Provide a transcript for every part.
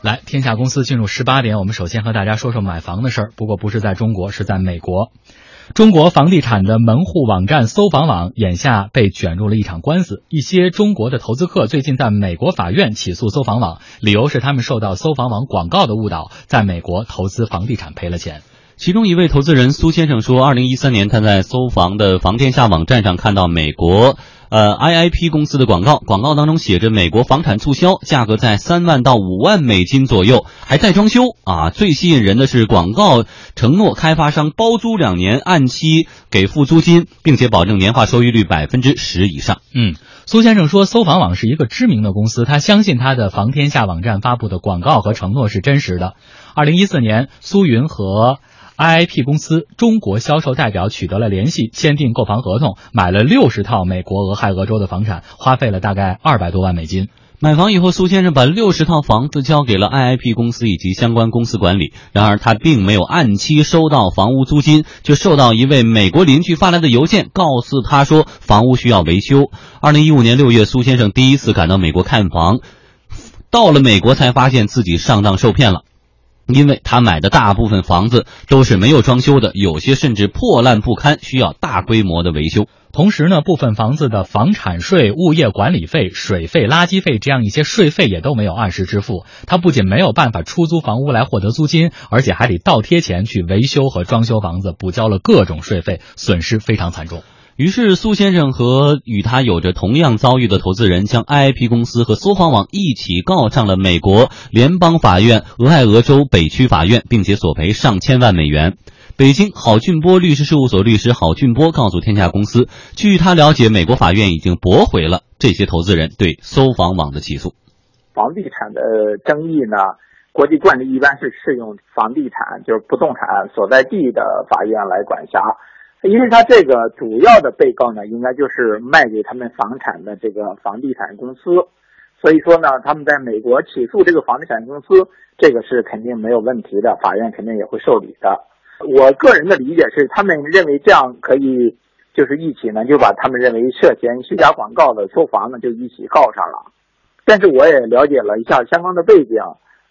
来，天下公司进入十八点，我们首先和大家说说买房的事儿。不过不是在中国，是在美国。中国房地产的门户网站搜房网眼下被卷入了一场官司。一些中国的投资客最近在美国法院起诉搜房网，理由是他们受到搜房网广告的误导，在美国投资房地产赔了钱。其中一位投资人苏先生说，二零一三年他在搜房的房天下网站上看到美国呃 IIP 公司的广告，广告当中写着美国房产促销，价格在三万到五万美金左右，还带装修啊。最吸引人的是广告承诺开发商包租两年，按期给付租金，并且保证年化收益率百分之十以上。嗯，苏先生说，搜房网是一个知名的公司，他相信他的房天下网站发布的广告和承诺是真实的。二零一四年，苏云和 IIP 公司中国销售代表取得了联系，签订购房合同，买了六十套美国俄亥俄州的房产，花费了大概二百多万美金。买房以后，苏先生把六十套房子交给了 IIP 公司以及相关公司管理。然而，他并没有按期收到房屋租金，就收到一位美国邻居发来的邮件，告诉他说房屋需要维修。二零一五年六月，苏先生第一次赶到美国看房，到了美国才发现自己上当受骗了。因为他买的大部分房子都是没有装修的，有些甚至破烂不堪，需要大规模的维修。同时呢，部分房子的房产税、物业管理费、水费、垃圾费这样一些税费也都没有按时支付。他不仅没有办法出租房屋来获得租金，而且还得倒贴钱去维修和装修房子，补交了各种税费，损失非常惨重。于是，苏先生和与他有着同样遭遇的投资人，将 IIP 公司和搜房网一起告上了美国联邦法院俄亥俄州北区法院，并且索赔上千万美元。北京郝俊波律师事务所律师郝俊波告诉天下公司，据他了解，美国法院已经驳回了这些投资人对搜房网的起诉。房地产的争议呢，国际惯例一般是适用房地产，就是不动产所在地的法院来管辖。因为他这个主要的被告呢，应该就是卖给他们房产的这个房地产公司，所以说呢，他们在美国起诉这个房地产公司，这个是肯定没有问题的，法院肯定也会受理的。我个人的理解是，他们认为这样可以，就是一起呢就把他们认为涉嫌虚假广告的搜房呢就一起告上了。但是我也了解了一下相关的背景，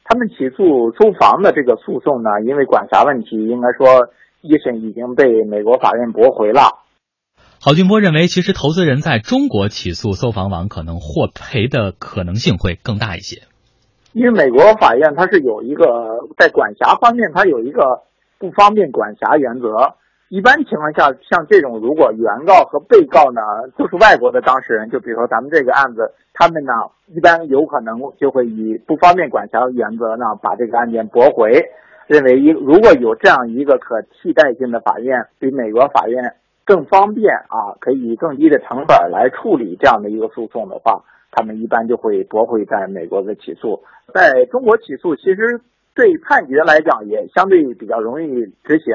他们起诉租房的这个诉讼呢，因为管辖问题，应该说。一审已经被美国法院驳回了。郝俊波认为，其实投资人在中国起诉搜房网，可能获赔的可能性会更大一些。因为美国法院它是有一个在管辖方面，它有一个不方便管辖原则。一般情况下，像这种如果原告和被告呢都是外国的当事人，就比如说咱们这个案子，他们呢一般有可能就会以不方便管辖原则呢把这个案件驳回。认为一如果有这样一个可替代性的法院，比美国法院更方便啊，可以以更低的成本来处理这样的一个诉讼的话，他们一般就会驳回在美国的起诉。在中国起诉，其实对判决来讲也相对比较容易执行，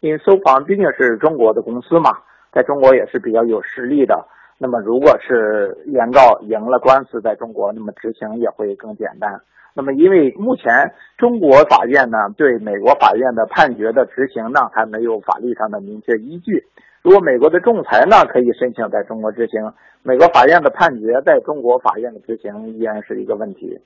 因为搜房毕竟是中国的公司嘛，在中国也是比较有实力的。那么如果是原告赢了官司在中国，那么执行也会更简单。那么，因为目前中国法院呢对美国法院的判决的执行呢还没有法律上的明确依据。如果美国的仲裁呢可以申请在中国执行，美国法院的判决在中国法院的执行依然是一个问题。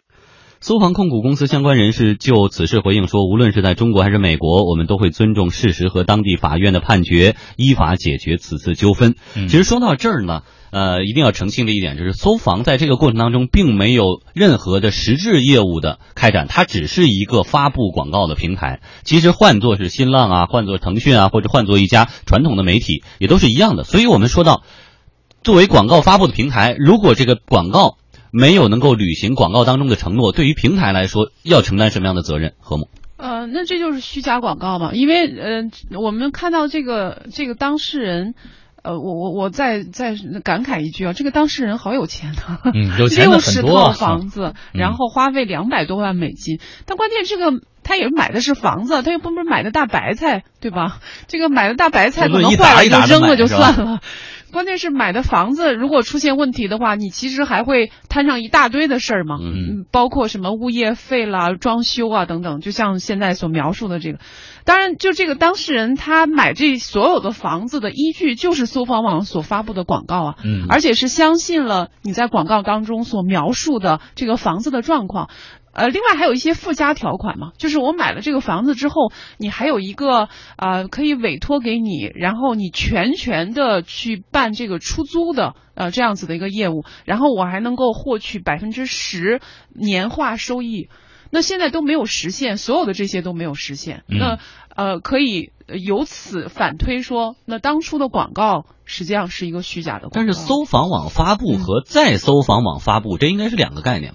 苏杭控股公司相关人士就此事回应说：“无论是在中国还是美国，我们都会尊重事实和当地法院的判决，依法解决此次纠纷。”其实说到这儿呢。呃，一定要澄清的一点就是，搜房在这个过程当中并没有任何的实质业务的开展，它只是一个发布广告的平台。其实换作是新浪啊，换作腾讯啊，或者换作一家传统的媒体，也都是一样的。所以我们说到，作为广告发布的平台，如果这个广告没有能够履行广告当中的承诺，对于平台来说要承担什么样的责任？何某？呃，那这就是虚假广告嘛？因为呃，我们看到这个这个当事人。呃，我我我再再感慨一句啊，这个当事人好有钱啊，六十套房子，然后花费两百多万美金，但关键这个他也买的是房子，他又不是买的大白菜，对吧？这个买的大白菜可能坏了就扔了就算了。关键是买的房子如果出现问题的话，你其实还会摊上一大堆的事儿嘛，嗯，包括什么物业费啦、装修啊等等，就像现在所描述的这个。当然，就这个当事人他买这所有的房子的依据就是搜房网所发布的广告啊，嗯，而且是相信了你在广告当中所描述的这个房子的状况。呃，另外还有一些附加条款嘛，就是我买了这个房子之后，你还有一个呃可以委托给你，然后你全权的去办这个出租的呃这样子的一个业务，然后我还能够获取百分之十年化收益。那现在都没有实现，所有的这些都没有实现。那呃，可以由此反推说，那当初的广告实际上是一个虚假的。但是搜房网发布和再搜房网发布，这应该是两个概念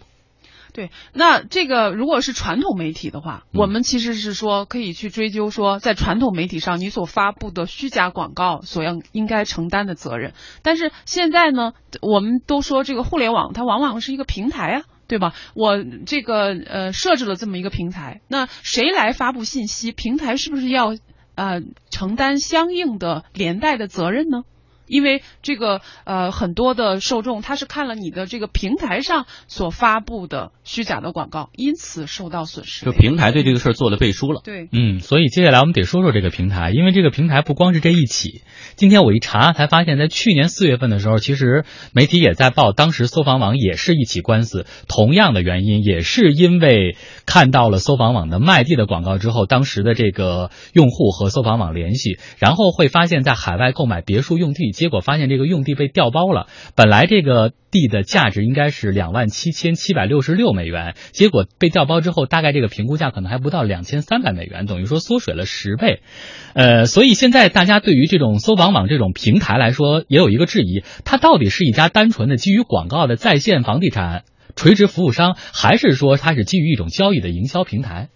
对，那这个如果是传统媒体的话，我们其实是说可以去追究说，在传统媒体上你所发布的虚假广告所要应该承担的责任。但是现在呢，我们都说这个互联网它往往是一个平台啊，对吧？我这个呃设置了这么一个平台，那谁来发布信息，平台是不是要呃承担相应的连带的责任呢？因为这个呃很多的受众他是看了你的这个平台上所发布的虚假的广告，因此受到损失。就平台对这个事儿做了背书了。对，嗯，所以接下来我们得说说这个平台，因为这个平台不光是这一起。今天我一查才发现，在去年四月份的时候，其实媒体也在报，当时搜房网也是一起官司，同样的原因，也是因为看到了搜房网的卖地的广告之后，当时的这个用户和搜房网联系，然后会发现，在海外购买别墅用地。结果发现这个用地被调包了，本来这个地的价值应该是两万七千七百六十六美元，结果被调包之后，大概这个评估价可能还不到两千三百美元，等于说缩水了十倍。呃，所以现在大家对于这种搜房网这种平台来说，也有一个质疑：它到底是一家单纯的基于广告的在线房地产垂直服务商，还是说它是基于一种交易的营销平台？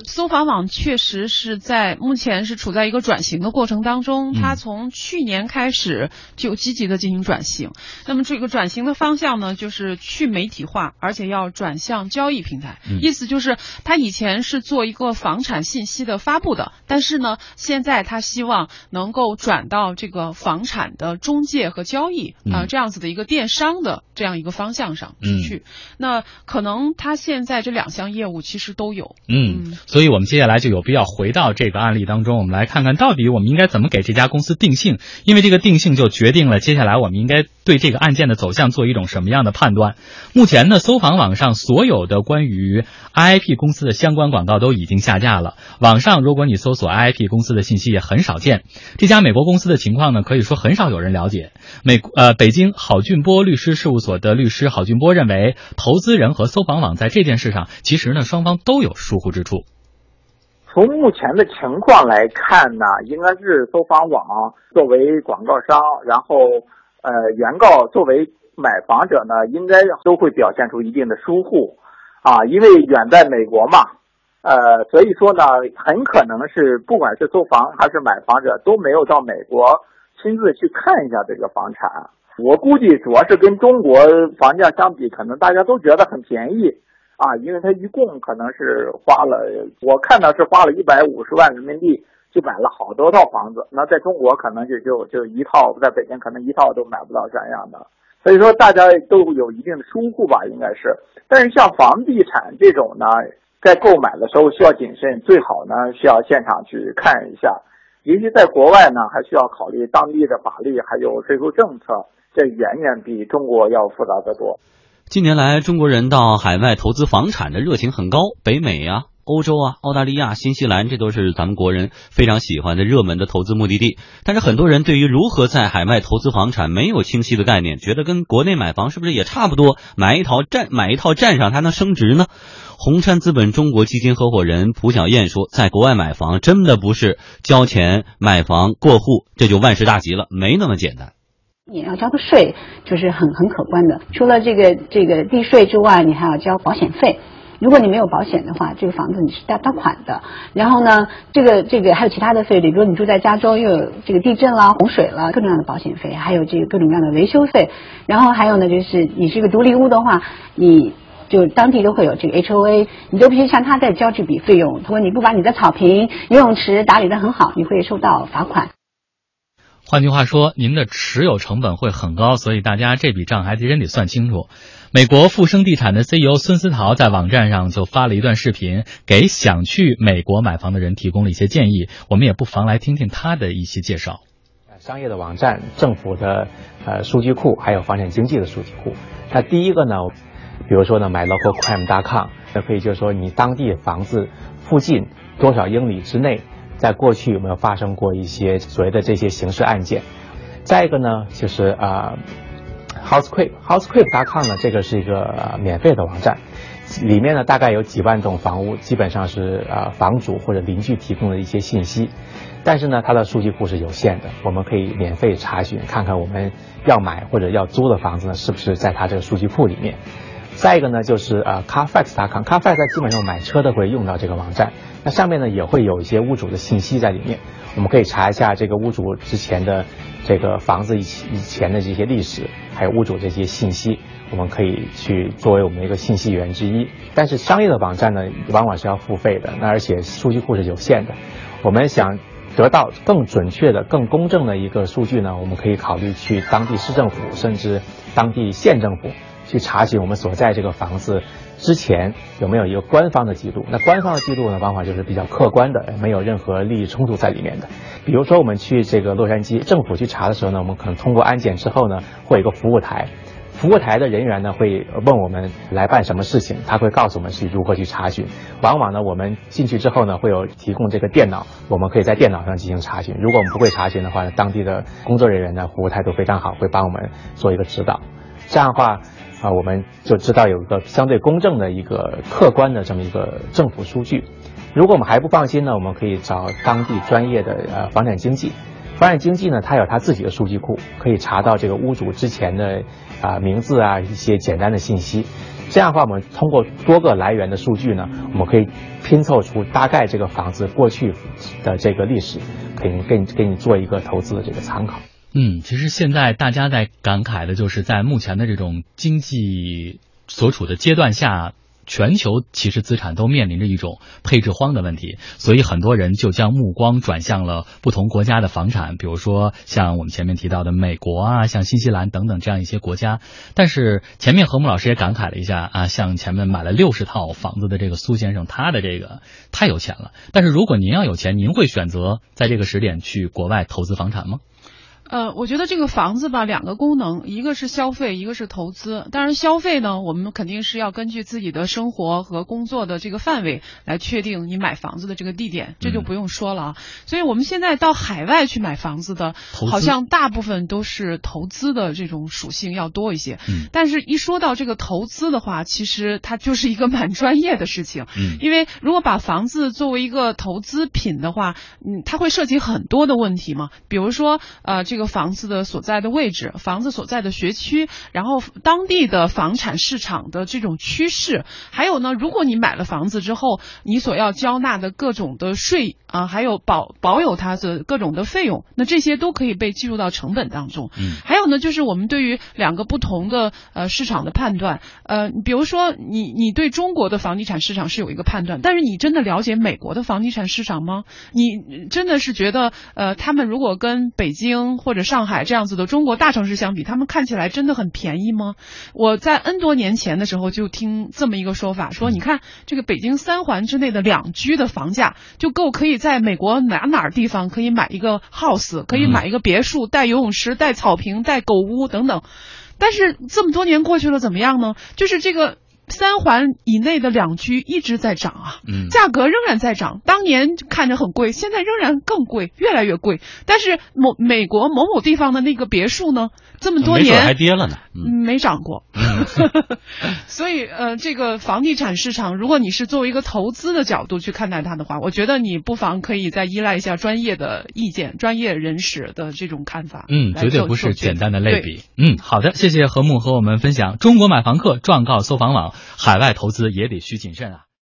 这个搜房网确实是在目前是处在一个转型的过程当中，它从去年开始就积极的进行转型。那么这个转型的方向呢，就是去媒体化，而且要转向交易平台。意思就是它以前是做一个房产信息的发布的，但是呢，现在它希望能够转到这个房产的中介和交易啊这样子的一个电商的这样一个方向上去。那可能它现在这两项业务其实都有。嗯。嗯，所以我们接下来就有必要回到这个案例当中，我们来看看到底我们应该怎么给这家公司定性，因为这个定性就决定了接下来我们应该对这个案件的走向做一种什么样的判断。目前呢，搜房网上所有的关于 IIP 公司的相关广告都已经下架了。网上如果你搜索 IIP 公司的信息也很少见。这家美国公司的情况呢，可以说很少有人了解。美呃，北京郝俊波律师事务所的律师郝俊波认为，投资人和搜房网在这件事上，其实呢，双方都有疏忽之处。从目前的情况来看呢，应该是搜房网作为广告商，然后呃，原告作为买房者呢，应该都会表现出一定的疏忽啊，因为远在美国嘛，呃，所以说呢，很可能是不管是搜房还是买房者都没有到美国亲自去看一下这个房产。我估计主要是跟中国房价相比，可能大家都觉得很便宜。啊，因为他一共可能是花了，我看到是花了一百五十万人民币就买了好多套房子。那在中国可能就就就一套，在北京可能一套都买不到这样的。所以说大家都有一定的疏忽吧，应该是。但是像房地产这种呢，在购买的时候需要谨慎，最好呢需要现场去看一下。尤其在国外呢，还需要考虑当地的法律还有税收政策，这远远比中国要复杂的多。近年来，中国人到海外投资房产的热情很高，北美啊、欧洲啊、澳大利亚、新西兰，这都是咱们国人非常喜欢的热门的投资目的地。但是很多人对于如何在海外投资房产没有清晰的概念，觉得跟国内买房是不是也差不多？买一套占买一套占上，它能升值呢？红杉资本中国基金合伙人蒲小燕说，在国外买房真的不是交钱买房过户，这就万事大吉了，没那么简单。你要交的税就是很很可观的，除了这个这个地税之外，你还要交保险费。如果你没有保险的话，这个房子你是贷贷款的。然后呢，这个这个还有其他的费率，比如你住在加州，又有这个地震啦、洪水了，各种各样的保险费，还有这个各种各样的维修费。然后还有呢，就是你是一个独立屋的话，你就当地都会有这个 H O A，你都必须向他再交这笔费用。如果你不把你的草坪、游泳池打理的很好，你会受到罚款。换句话说，您的持有成本会很高，所以大家这笔账还得真得算清楚。美国富生地产的 CEO 孙思陶在网站上就发了一段视频，给想去美国买房的人提供了一些建议。我们也不妨来听听他的一些介绍。商业的网站、政府的呃数据库，还有房产经纪的数据库。那第一个呢，比如说呢，买 localcrime.com，那可以就是说你当地房子附近多少英里之内，在过去有没有发生过一些所谓的这些刑事案件？再一个呢，就是啊，housequip，housequip.com 呢，这个是一个免费的网站，里面呢大概有几万栋房屋，基本上是呃房主或者邻居提供的一些信息。但是呢，它的数据库是有限的，我们可以免费查询，看看我们要买或者要租的房子呢，是不是在它这个数据库里面。再一个呢，就是呃，Carfax.com，Carfax 基本上买车的会用到这个网站，那上面呢也会有一些屋主的信息在里面，我们可以查一下这个屋主之前的这个房子以以前的这些历史，还有屋主这些信息，我们可以去作为我们一个信息源之一。但是商业的网站呢，往往是要付费的，那而且数据库是有限的，我们想。得到更准确的、更公正的一个数据呢，我们可以考虑去当地市政府，甚至当地县政府去查询我们所在这个房子之前有没有一个官方的记录。那官方的记录呢，往往就是比较客观的，没有任何利益冲突在里面的。比如说，我们去这个洛杉矶政府去查的时候呢，我们可能通过安检之后呢，会有一个服务台。服务台的人员呢会问我们来办什么事情，他会告诉我们是如何去查询。往往呢我们进去之后呢会有提供这个电脑，我们可以在电脑上进行查询。如果我们不会查询的话呢，当地的工作人员呢服务态度非常好，会帮我们做一个指导。这样的话啊我们就知道有一个相对公正的一个客观的这么一个政府数据。如果我们还不放心呢，我们可以找当地专业的呃房产经纪。房产经纪呢，他有他自己的数据库，可以查到这个屋主之前的啊名字啊一些简单的信息。这样的话，我们通过多个来源的数据呢，我们可以拼凑出大概这个房子过去的这个历史，可以给你给你做一个投资的这个参考。嗯，其实现在大家在感慨的就是在目前的这种经济所处的阶段下。全球其实资产都面临着一种配置荒的问题，所以很多人就将目光转向了不同国家的房产，比如说像我们前面提到的美国啊，像新西兰等等这样一些国家。但是前面何木老师也感慨了一下啊，像前面买了六十套房子的这个苏先生，他的这个太有钱了。但是如果您要有钱，您会选择在这个时点去国外投资房产吗？呃，我觉得这个房子吧，两个功能，一个是消费，一个是投资。当然，消费呢，我们肯定是要根据自己的生活和工作的这个范围来确定你买房子的这个地点，这就不用说了啊。所以我们现在到海外去买房子的，好像大部分都是投资的这种属性要多一些。嗯。但是，一说到这个投资的话，其实它就是一个蛮专业的事情。嗯。因为如果把房子作为一个投资品的话，嗯，它会涉及很多的问题嘛。比如说，呃，这个。房子的所在的位置，房子所在的学区，然后当地的房产市场的这种趋势，还有呢，如果你买了房子之后，你所要交纳的各种的税啊，还有保保有它的各种的费用，那这些都可以被计入到成本当中。嗯，还有呢，就是我们对于两个不同的呃市场的判断，呃，比如说你你对中国的房地产市场是有一个判断，但是你真的了解美国的房地产市场吗？你真的是觉得呃，他们如果跟北京或者上海这样子的中国大城市相比，他们看起来真的很便宜吗？我在 N 多年前的时候就听这么一个说法，说你看这个北京三环之内的两居的房价就够可以在美国哪哪地方可以买一个 house，可以买一个别墅，带游泳池、带草坪、带狗屋等等。但是这么多年过去了，怎么样呢？就是这个。三环以内的两居一直在涨啊，嗯，价格仍然在涨。当年看着很贵，现在仍然更贵，越来越贵。但是某美国某某地方的那个别墅呢，这么多年还跌了呢，没涨过。所以呃，这个房地产市场，如果你是作为一个投资的角度去看待它的话，我觉得你不妨可以再依赖一下专业的意见、专业人士的这种看法。嗯，绝对不是简单的类比。嗯，好的，谢谢何木和我们分享中国买房客状告搜房网。海外投资也得需谨慎啊。